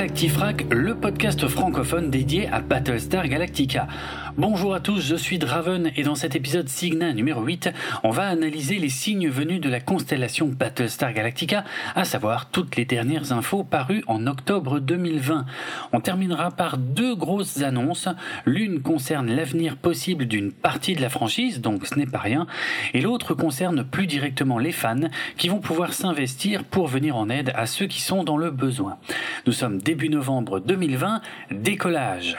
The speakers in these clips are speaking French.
Galactifrac, le podcast francophone dédié à Battlestar Galactica. Bonjour à tous, je suis Draven et dans cet épisode Signa numéro 8, on va analyser les signes venus de la constellation Battlestar Galactica, à savoir toutes les dernières infos parues en octobre 2020. On terminera par deux grosses annonces. L'une concerne l'avenir possible d'une partie de la franchise, donc ce n'est pas rien, et l'autre concerne plus directement les fans qui vont pouvoir s'investir pour venir en aide à ceux qui sont dans le besoin. Nous sommes début novembre 2020, décollage.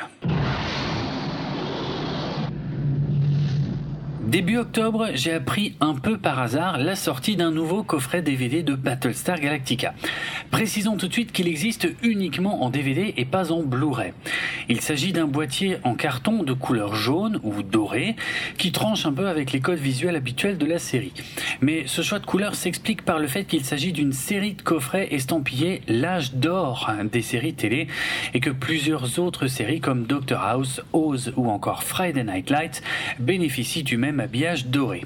Début octobre, j'ai appris un peu par hasard la sortie d'un nouveau coffret DVD de Battlestar Galactica. Précisons tout de suite qu'il existe uniquement en DVD et pas en Blu-ray. Il s'agit d'un boîtier en carton de couleur jaune ou doré qui tranche un peu avec les codes visuels habituels de la série. Mais ce choix de couleur s'explique par le fait qu'il s'agit d'une série de coffrets estampillés l'âge d'or des séries télé et que plusieurs autres séries comme Doctor House, Oz ou encore Friday Night Lights bénéficient du même doré.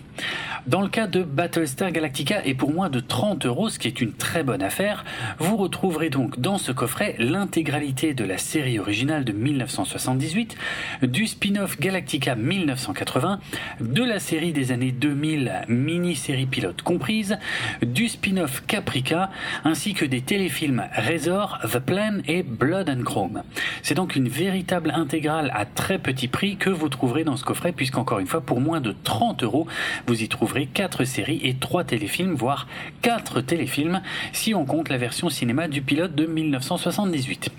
Dans le cas de Battlestar Galactica et pour moins de 30 euros, ce qui est une très bonne affaire, vous retrouverez donc dans ce coffret l'intégralité de la série originale de 1978, du spin-off Galactica 1980, de la série des années 2000 mini-série pilote comprise, du spin-off Caprica, ainsi que des téléfilms Razor, The Plan et Blood and Chrome. C'est donc une véritable intégrale à très petit prix que vous trouverez dans ce coffret, puisqu'encore une fois, pour moins de 30 euros, vous y trouverez 4 séries et 3 téléfilms, voire 4 téléfilms, si on compte la version cinéma du pilote de 1978.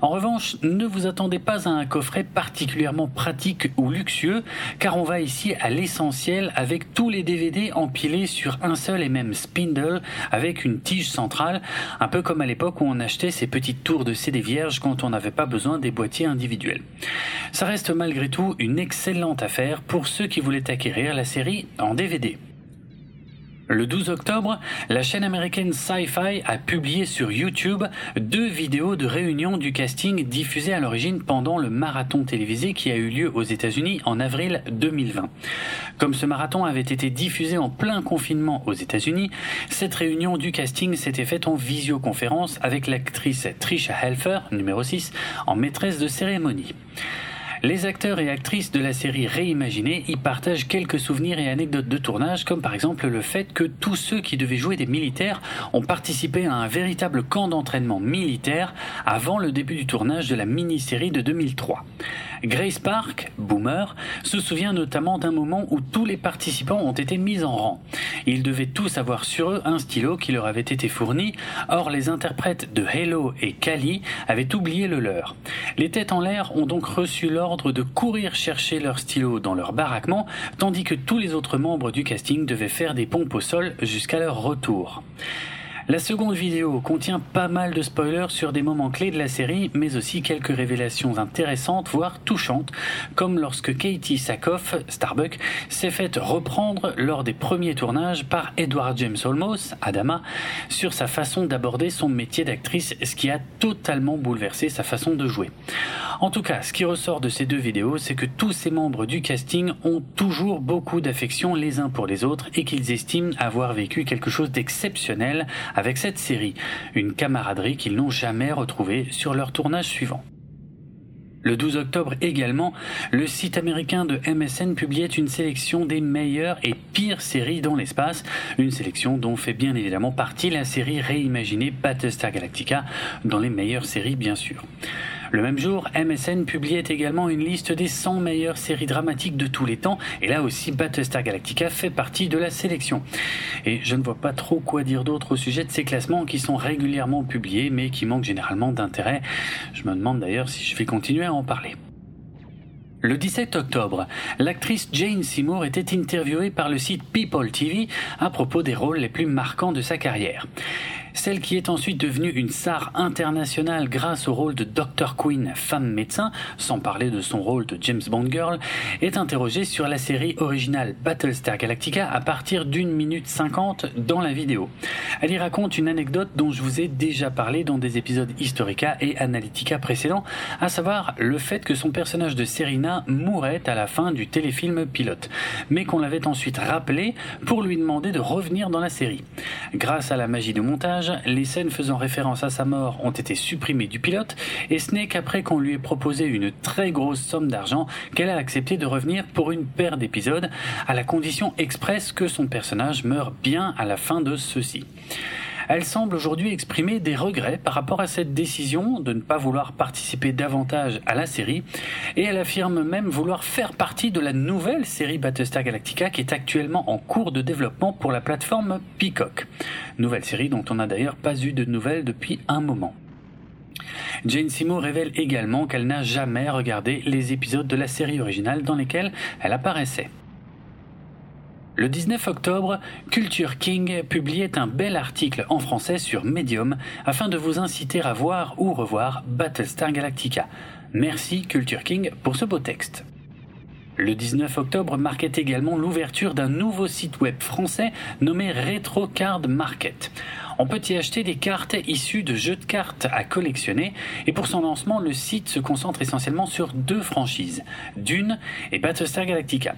En revanche, ne vous attendez pas à un coffret particulièrement pratique ou luxueux, car on va ici à l'essentiel avec tous les DVD empilés sur un seul et même spindle avec une tige centrale, un peu comme à l'époque où on achetait ces petites tours de CD vierges quand on n'avait pas besoin des boîtiers individuels. Ça reste malgré tout une excellente affaire pour ceux qui voulaient acquérir la série en DVD. Le 12 octobre, la chaîne américaine Sci-Fi a publié sur YouTube deux vidéos de réunion du casting diffusées à l'origine pendant le marathon télévisé qui a eu lieu aux États-Unis en avril 2020. Comme ce marathon avait été diffusé en plein confinement aux États-Unis, cette réunion du casting s'était faite en visioconférence avec l'actrice Trisha Helfer, numéro 6, en maîtresse de cérémonie. Les acteurs et actrices de la série réimaginée y partagent quelques souvenirs et anecdotes de tournage, comme par exemple le fait que tous ceux qui devaient jouer des militaires ont participé à un véritable camp d'entraînement militaire avant le début du tournage de la mini-série de 2003. Grace Park, boomer, se souvient notamment d'un moment où tous les participants ont été mis en rang. Ils devaient tous avoir sur eux un stylo qui leur avait été fourni, or les interprètes de Halo et Kali avaient oublié le leur. Les têtes en l'air ont donc reçu l'ordre de courir chercher leur stylo dans leur baraquement, tandis que tous les autres membres du casting devaient faire des pompes au sol jusqu'à leur retour. La seconde vidéo contient pas mal de spoilers sur des moments clés de la série, mais aussi quelques révélations intéressantes, voire touchantes, comme lorsque Katie Sackhoff, Starbuck, s'est faite reprendre lors des premiers tournages par Edward James Olmos, Adama, sur sa façon d'aborder son métier d'actrice, ce qui a totalement bouleversé sa façon de jouer. En tout cas, ce qui ressort de ces deux vidéos, c'est que tous ces membres du casting ont toujours beaucoup d'affection les uns pour les autres et qu'ils estiment avoir vécu quelque chose d'exceptionnel avec cette série, une camaraderie qu'ils n'ont jamais retrouvée sur leur tournage suivant. Le 12 octobre également, le site américain de MSN publiait une sélection des meilleures et pires séries dans l'espace, une sélection dont fait bien évidemment partie la série réimaginée Battlestar Galactica, dans les meilleures séries bien sûr. Le même jour, MSN publiait également une liste des 100 meilleures séries dramatiques de tous les temps, et là aussi Battlestar Galactica fait partie de la sélection. Et je ne vois pas trop quoi dire d'autre au sujet de ces classements qui sont régulièrement publiés, mais qui manquent généralement d'intérêt. Je me demande d'ailleurs si je vais continuer à en parler. Le 17 octobre, l'actrice Jane Seymour était interviewée par le site People TV à propos des rôles les plus marquants de sa carrière. Celle qui est ensuite devenue une star internationale grâce au rôle de Dr. Queen, femme médecin, sans parler de son rôle de James Bond Girl, est interrogée sur la série originale Battlestar Galactica à partir d'une minute cinquante dans la vidéo. Elle y raconte une anecdote dont je vous ai déjà parlé dans des épisodes Historica et Analytica précédents, à savoir le fait que son personnage de Serena mourait à la fin du téléfilm pilote, mais qu'on l'avait ensuite rappelé pour lui demander de revenir dans la série. Grâce à la magie du montage, les scènes faisant référence à sa mort ont été supprimées du pilote, et ce n'est qu'après qu'on lui ait proposé une très grosse somme d'argent qu'elle a accepté de revenir pour une paire d'épisodes, à la condition expresse que son personnage meure bien à la fin de ceux-ci. Elle semble aujourd'hui exprimer des regrets par rapport à cette décision de ne pas vouloir participer davantage à la série, et elle affirme même vouloir faire partie de la nouvelle série Battlestar Galactica qui est actuellement en cours de développement pour la plateforme Peacock. Nouvelle série dont on n'a d'ailleurs pas eu de nouvelles depuis un moment. Jane Seymour révèle également qu'elle n'a jamais regardé les épisodes de la série originale dans lesquels elle apparaissait. Le 19 octobre, Culture King publiait un bel article en français sur Medium afin de vous inciter à voir ou revoir Battlestar Galactica. Merci Culture King pour ce beau texte. Le 19 octobre marquait également l'ouverture d'un nouveau site web français nommé RetroCard Market. On peut y acheter des cartes issues de jeux de cartes à collectionner et pour son lancement, le site se concentre essentiellement sur deux franchises, Dune et Battlestar Galactica.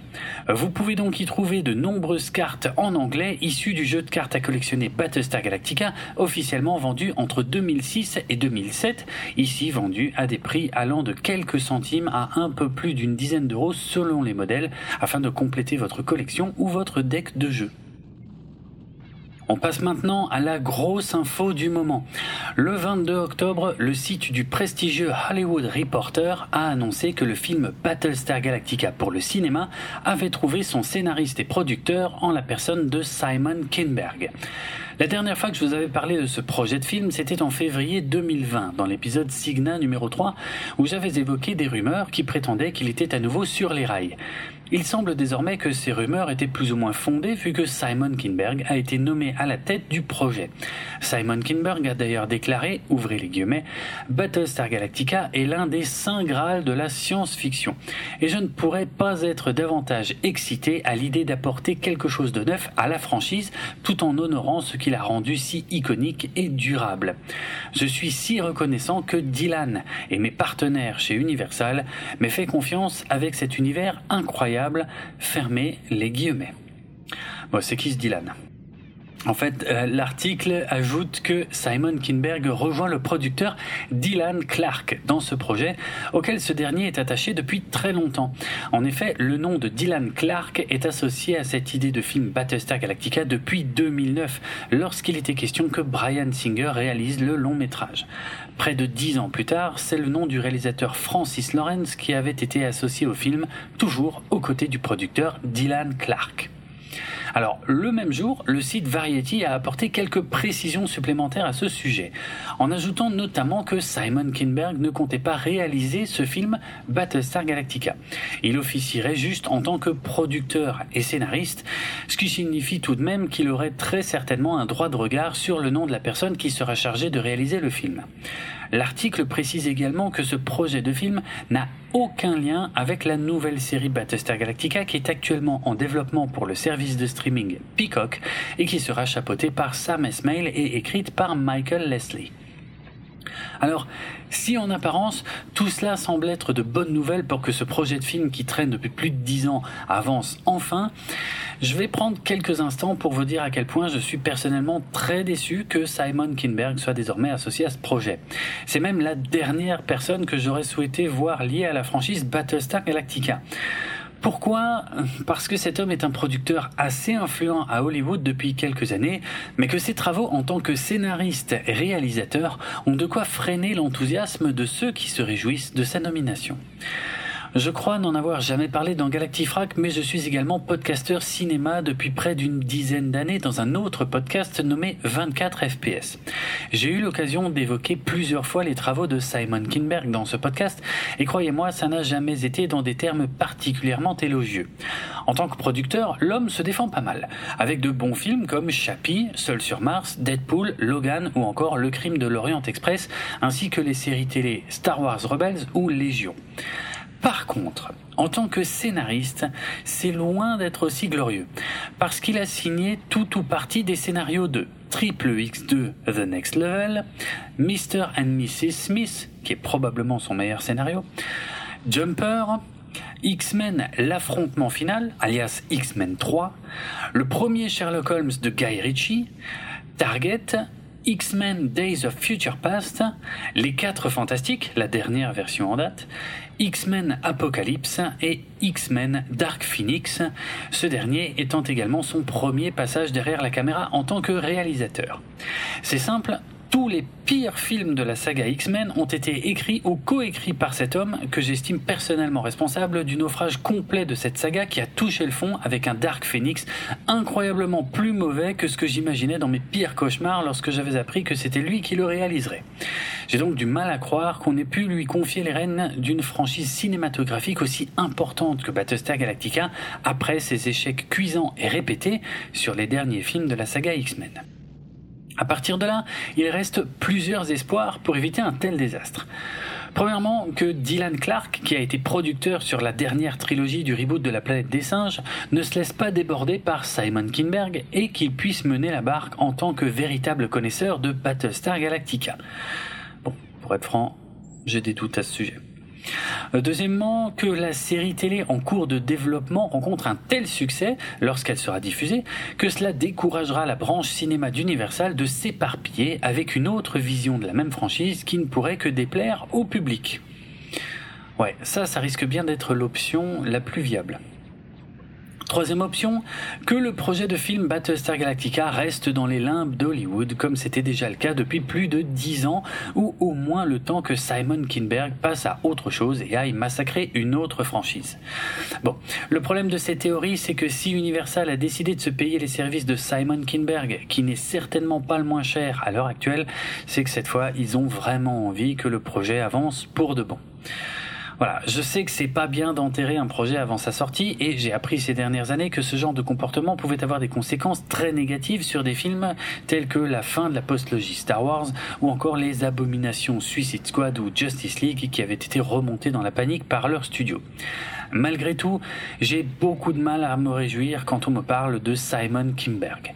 Vous pouvez donc y trouver de nombreuses cartes en anglais issues du jeu de cartes à collectionner Battlestar Galactica, officiellement vendu entre 2006 et 2007, ici vendu à des prix allant de quelques centimes à un peu plus d'une dizaine d'euros selon les modèles, afin de compléter votre collection ou votre deck de jeux. On passe maintenant à la grosse info du moment. Le 22 octobre, le site du prestigieux Hollywood Reporter a annoncé que le film Battlestar Galactica pour le cinéma avait trouvé son scénariste et producteur en la personne de Simon Kinberg. La dernière fois que je vous avais parlé de ce projet de film, c'était en février 2020, dans l'épisode Signa numéro 3, où j'avais évoqué des rumeurs qui prétendaient qu'il était à nouveau sur les rails. Il semble désormais que ces rumeurs étaient plus ou moins fondées vu que Simon Kinberg a été nommé à la tête du projet. Simon Kinberg a d'ailleurs déclaré, ouvrez les guillemets, Battlestar Galactica est l'un des saints grâles de la science-fiction. Et je ne pourrais pas être davantage excité à l'idée d'apporter quelque chose de neuf à la franchise tout en honorant ce qui l'a rendu si iconique et durable. Je suis si reconnaissant que Dylan et mes partenaires chez Universal m'aient fait confiance avec cet univers incroyable fermez les guillemets. Bon, c'est qui ce Dylan? En fait, euh, l'article ajoute que Simon Kinberg rejoint le producteur Dylan Clark dans ce projet, auquel ce dernier est attaché depuis très longtemps. En effet, le nom de Dylan Clark est associé à cette idée de film Battlestar Galactica depuis 2009, lorsqu'il était question que Brian Singer réalise le long métrage. Près de dix ans plus tard, c'est le nom du réalisateur Francis Lawrence qui avait été associé au film, toujours aux côtés du producteur Dylan Clark. Alors, le même jour, le site Variety a apporté quelques précisions supplémentaires à ce sujet, en ajoutant notamment que Simon Kinberg ne comptait pas réaliser ce film Battlestar Galactica. Il officierait juste en tant que producteur et scénariste, ce qui signifie tout de même qu'il aurait très certainement un droit de regard sur le nom de la personne qui sera chargée de réaliser le film. L'article précise également que ce projet de film n'a aucun lien avec la nouvelle série Battlestar Galactica qui est actuellement en développement pour le service de streaming Peacock et qui sera chapeautée par Sam Esmail et écrite par Michael Leslie. Alors, si en apparence tout cela semble être de bonnes nouvelles pour que ce projet de film qui traîne depuis plus de dix ans avance enfin, je vais prendre quelques instants pour vous dire à quel point je suis personnellement très déçu que Simon Kinberg soit désormais associé à ce projet. C'est même la dernière personne que j'aurais souhaité voir liée à la franchise Battlestar Galactica. Pourquoi? Parce que cet homme est un producteur assez influent à Hollywood depuis quelques années, mais que ses travaux en tant que scénariste et réalisateur ont de quoi freiner l'enthousiasme de ceux qui se réjouissent de sa nomination. Je crois n'en avoir jamais parlé dans Galactifrac, mais je suis également podcasteur cinéma depuis près d'une dizaine d'années dans un autre podcast nommé 24 FPS. J'ai eu l'occasion d'évoquer plusieurs fois les travaux de Simon Kinberg dans ce podcast, et croyez-moi, ça n'a jamais été dans des termes particulièrement élogieux. En tant que producteur, l'homme se défend pas mal, avec de bons films comme Chappie, Seul sur Mars, Deadpool, Logan ou encore Le Crime de l'Orient Express, ainsi que les séries télé Star Wars Rebels ou Légion. Par contre, en tant que scénariste, c'est loin d'être aussi glorieux, parce qu'il a signé tout ou partie des scénarios de Triple X2 The Next Level, Mr. and Mrs. Smith, qui est probablement son meilleur scénario, Jumper, X-Men L'affrontement final, alias X-Men 3, le premier Sherlock Holmes de Guy Ritchie, Target, X-Men Days of Future Past, Les 4 Fantastiques, la dernière version en date, X-Men Apocalypse et X-Men Dark Phoenix, ce dernier étant également son premier passage derrière la caméra en tant que réalisateur. C'est simple, tous les pires films de la saga X-Men ont été écrits ou coécrits par cet homme que j'estime personnellement responsable du naufrage complet de cette saga qui a touché le fond avec un Dark Phoenix incroyablement plus mauvais que ce que j'imaginais dans mes pires cauchemars lorsque j'avais appris que c'était lui qui le réaliserait. J'ai donc du mal à croire qu'on ait pu lui confier les rênes d'une franchise cinématographique aussi importante que Battlestar Galactica après ses échecs cuisants et répétés sur les derniers films de la saga X-Men. À partir de là, il reste plusieurs espoirs pour éviter un tel désastre. Premièrement, que Dylan Clark, qui a été producteur sur la dernière trilogie du reboot de la planète des singes, ne se laisse pas déborder par Simon Kinberg et qu'il puisse mener la barque en tant que véritable connaisseur de Battlestar Galactica. Bon, pour être franc, j'ai des doutes à ce sujet. Euh, deuxièmement, que la série télé en cours de développement rencontre un tel succès lorsqu'elle sera diffusée que cela découragera la branche cinéma d'Universal de s'éparpiller avec une autre vision de la même franchise qui ne pourrait que déplaire au public. Ouais, ça, ça risque bien d'être l'option la plus viable. Troisième option, que le projet de film Battlestar Galactica reste dans les limbes d'Hollywood comme c'était déjà le cas depuis plus de dix ans ou au moins le temps que Simon Kinberg passe à autre chose et aille massacrer une autre franchise. Bon, le problème de ces théories c'est que si Universal a décidé de se payer les services de Simon Kinberg, qui n'est certainement pas le moins cher à l'heure actuelle, c'est que cette fois ils ont vraiment envie que le projet avance pour de bon. Voilà, je sais que c'est pas bien d'enterrer un projet avant sa sortie et j'ai appris ces dernières années que ce genre de comportement pouvait avoir des conséquences très négatives sur des films tels que la fin de la postlogie Star Wars ou encore les abominations Suicide Squad ou Justice League qui avaient été remontés dans la panique par leur studio. Malgré tout, j'ai beaucoup de mal à me réjouir quand on me parle de Simon Kimberg.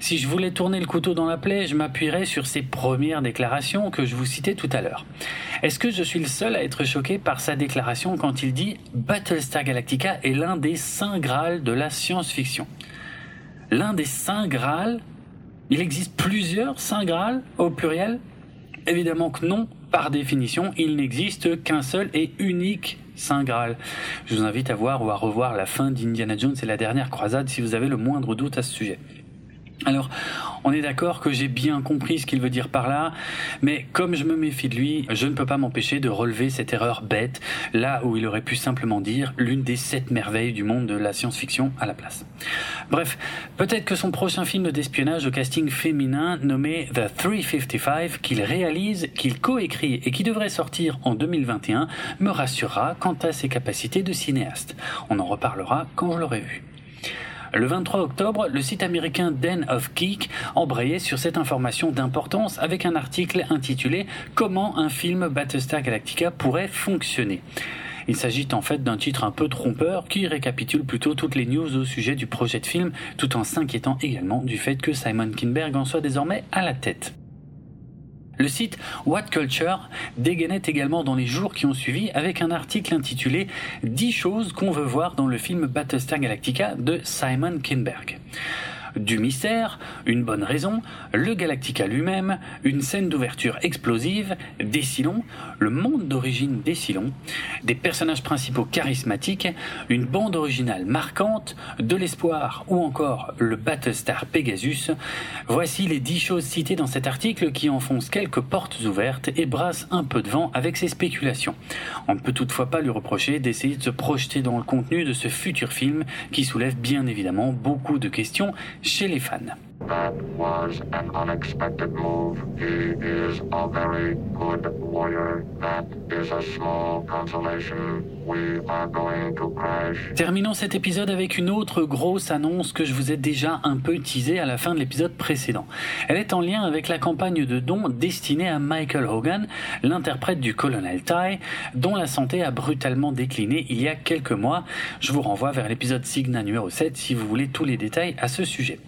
Si je voulais tourner le couteau dans la plaie, je m'appuierais sur ses premières déclarations que je vous citais tout à l'heure. Est-ce que je suis le seul à être choqué par sa déclaration quand il dit Battlestar Galactica est l'un des saints Graal de la science-fiction L'un des saints Graal Il existe plusieurs saints Graal au pluriel? Évidemment que non, par définition, il n'existe qu'un seul et unique Saint Graal. Je vous invite à voir ou à revoir la fin d'Indiana Jones et la dernière croisade si vous avez le moindre doute à ce sujet. Alors, on est d'accord que j'ai bien compris ce qu'il veut dire par là, mais comme je me méfie de lui, je ne peux pas m'empêcher de relever cette erreur bête, là où il aurait pu simplement dire l'une des sept merveilles du monde de la science-fiction à la place. Bref, peut-être que son prochain film d'espionnage au casting féminin nommé The 355, qu'il réalise, qu'il coécrit et qui devrait sortir en 2021, me rassurera quant à ses capacités de cinéaste. On en reparlera quand je l'aurai vu. Le 23 octobre, le site américain Den of Geek embrayait sur cette information d'importance avec un article intitulé Comment un film Battlestar Galactica pourrait fonctionner. Il s'agit en fait d'un titre un peu trompeur qui récapitule plutôt toutes les news au sujet du projet de film tout en s'inquiétant également du fait que Simon Kinberg en soit désormais à la tête. Le site What Culture dégainait également dans les jours qui ont suivi avec un article intitulé 10 choses qu'on veut voir dans le film Battlestar Galactica de Simon Kinberg du mystère, une bonne raison, le Galactica lui-même, une scène d'ouverture explosive, des Silons, le monde d'origine des Silons, des personnages principaux charismatiques, une bande originale marquante, de l'espoir ou encore le Battlestar Pegasus. Voici les dix choses citées dans cet article qui enfoncent quelques portes ouvertes et brassent un peu de vent avec ses spéculations. On ne peut toutefois pas lui reprocher d'essayer de se projeter dans le contenu de ce futur film qui soulève bien évidemment beaucoup de questions chez les fans. That was an unexpected move. He is a very good warrior. That is a small consolation. We are going to crash. Terminons cet épisode avec une autre grosse annonce que je vous ai déjà un peu teasée à la fin de l'épisode précédent. Elle est en lien avec la campagne de dons destinée à Michael Hogan, l'interprète du colonel Ty, dont la santé a brutalement décliné il y a quelques mois. Je vous renvoie vers l'épisode Signa numéro 7 si vous voulez tous les détails à ce sujet.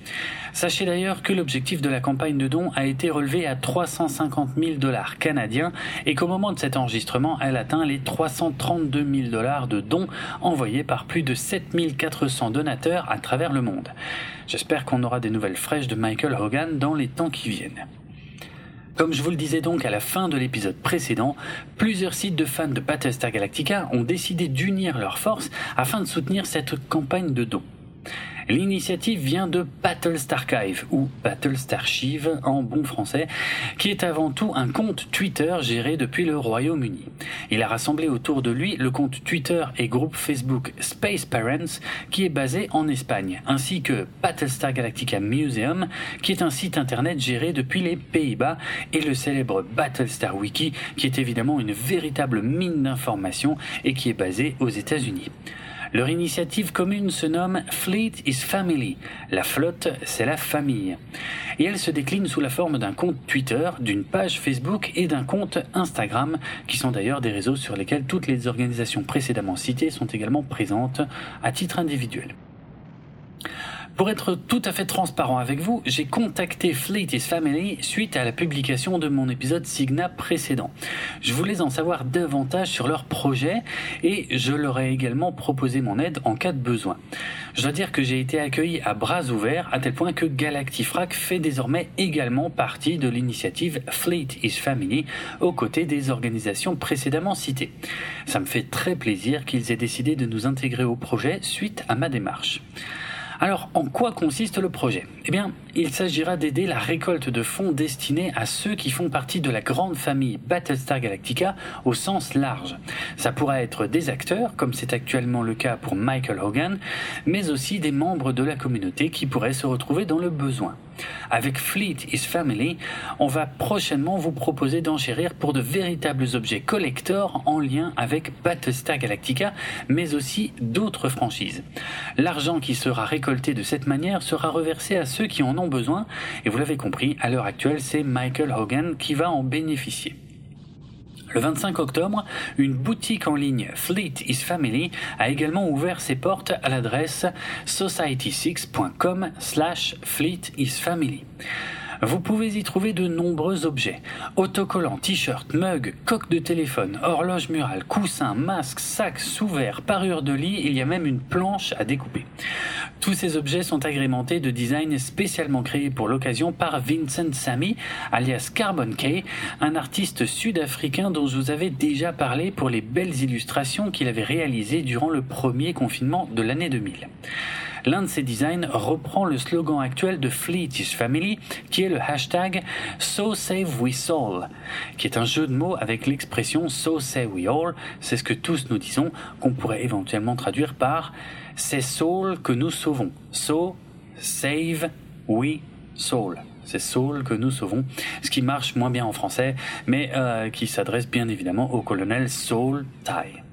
Sachez d'ailleurs que l'objectif de la campagne de dons a été relevé à 350 000 dollars canadiens et qu'au moment de cet enregistrement, elle atteint les 332 000 dollars de dons envoyés par plus de 7 400 donateurs à travers le monde. J'espère qu'on aura des nouvelles fraîches de Michael Hogan dans les temps qui viennent. Comme je vous le disais donc à la fin de l'épisode précédent, plusieurs sites de fans de Battlestar Galactica ont décidé d'unir leurs forces afin de soutenir cette campagne de dons. L'initiative vient de Battlestarchive, ou Battlestarchive en bon français, qui est avant tout un compte Twitter géré depuis le Royaume-Uni. Il a rassemblé autour de lui le compte Twitter et groupe Facebook Space Parents, qui est basé en Espagne, ainsi que Battlestar Galactica Museum, qui est un site internet géré depuis les Pays-Bas, et le célèbre Battlestar Wiki, qui est évidemment une véritable mine d'informations et qui est basé aux États-Unis. Leur initiative commune se nomme Fleet is Family. La flotte, c'est la famille. Et elle se décline sous la forme d'un compte Twitter, d'une page Facebook et d'un compte Instagram, qui sont d'ailleurs des réseaux sur lesquels toutes les organisations précédemment citées sont également présentes à titre individuel. Pour être tout à fait transparent avec vous, j'ai contacté Fleet is Family suite à la publication de mon épisode Signa précédent. Je voulais en savoir davantage sur leur projet et je leur ai également proposé mon aide en cas de besoin. Je dois dire que j'ai été accueilli à bras ouverts à tel point que Galactifrac fait désormais également partie de l'initiative Fleet is Family aux côtés des organisations précédemment citées. Ça me fait très plaisir qu'ils aient décidé de nous intégrer au projet suite à ma démarche. Alors, en quoi consiste le projet? Eh bien, il s'agira d'aider la récolte de fonds destinés à ceux qui font partie de la grande famille Battlestar Galactica au sens large. Ça pourra être des acteurs, comme c'est actuellement le cas pour Michael Hogan, mais aussi des membres de la communauté qui pourraient se retrouver dans le besoin. Avec Fleet is Family, on va prochainement vous proposer d'enchérir pour de véritables objets collector en lien avec Battlestar Galactica, mais aussi d'autres franchises. L'argent qui sera récolté de cette manière sera reversé à ceux qui en ont besoin, et vous l'avez compris, à l'heure actuelle, c'est Michael Hogan qui va en bénéficier. Le 25 octobre, une boutique en ligne Fleet is Family a également ouvert ses portes à l'adresse society6.com slash Fleet is Family. Vous pouvez y trouver de nombreux objets. Autocollants, t-shirts, mugs, coques de téléphone, horloges murales, coussins, masques, sacs, sous-verres, parures de lit, il y a même une planche à découper. Tous ces objets sont agrémentés de designs spécialement créés pour l'occasion par Vincent Samy, alias Carbon K, un artiste sud-africain dont je vous avais déjà parlé pour les belles illustrations qu'il avait réalisées durant le premier confinement de l'année 2000. L'un de ces designs reprend le slogan actuel de Fleet is Family, qui est le hashtag So Save We Soul, qui est un jeu de mots avec l'expression So Save We All. C'est ce que tous nous disons, qu'on pourrait éventuellement traduire par C'est Soul que nous sauvons. So Save We Soul c'est Soul que nous sauvons, ce qui marche moins bien en français, mais euh, qui s'adresse bien évidemment au colonel Soul Tai.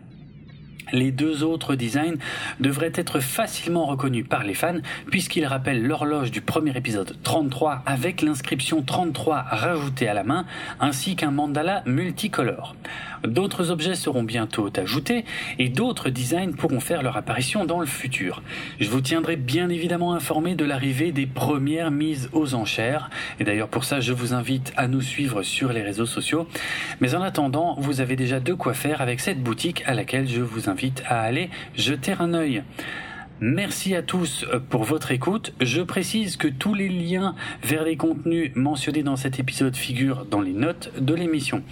Les deux autres designs devraient être facilement reconnus par les fans puisqu'ils rappellent l'horloge du premier épisode 33 avec l'inscription 33 rajoutée à la main ainsi qu'un mandala multicolore. D'autres objets seront bientôt ajoutés et d'autres designs pourront faire leur apparition dans le futur. Je vous tiendrai bien évidemment informé de l'arrivée des premières mises aux enchères et d'ailleurs pour ça je vous invite à nous suivre sur les réseaux sociaux. Mais en attendant, vous avez déjà de quoi faire avec cette boutique à laquelle je vous invite à aller jeter un œil. Merci à tous euh, pour votre écoute. Je précise que tous les liens vers les contenus mentionnés dans cet épisode figurent dans les notes de l'émission.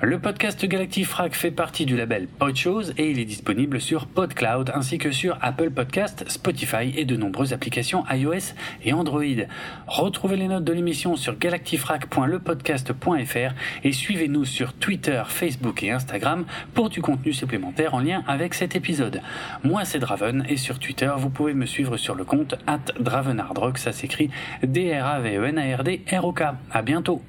Le podcast Galactifrac fait partie du label Podchose et il est disponible sur PodCloud ainsi que sur Apple Podcast, Spotify et de nombreuses applications iOS et Android. Retrouvez les notes de l'émission sur galactifrac.lepodcast.fr et suivez-nous sur Twitter, Facebook et Instagram pour du contenu supplémentaire en lien avec cet épisode. Moi c'est Draven et sur Twitter vous pouvez me suivre sur le compte at Dravenardrock, ça s'écrit D-R-A-V-E-N-A-R-D-R-O-K. À bientôt!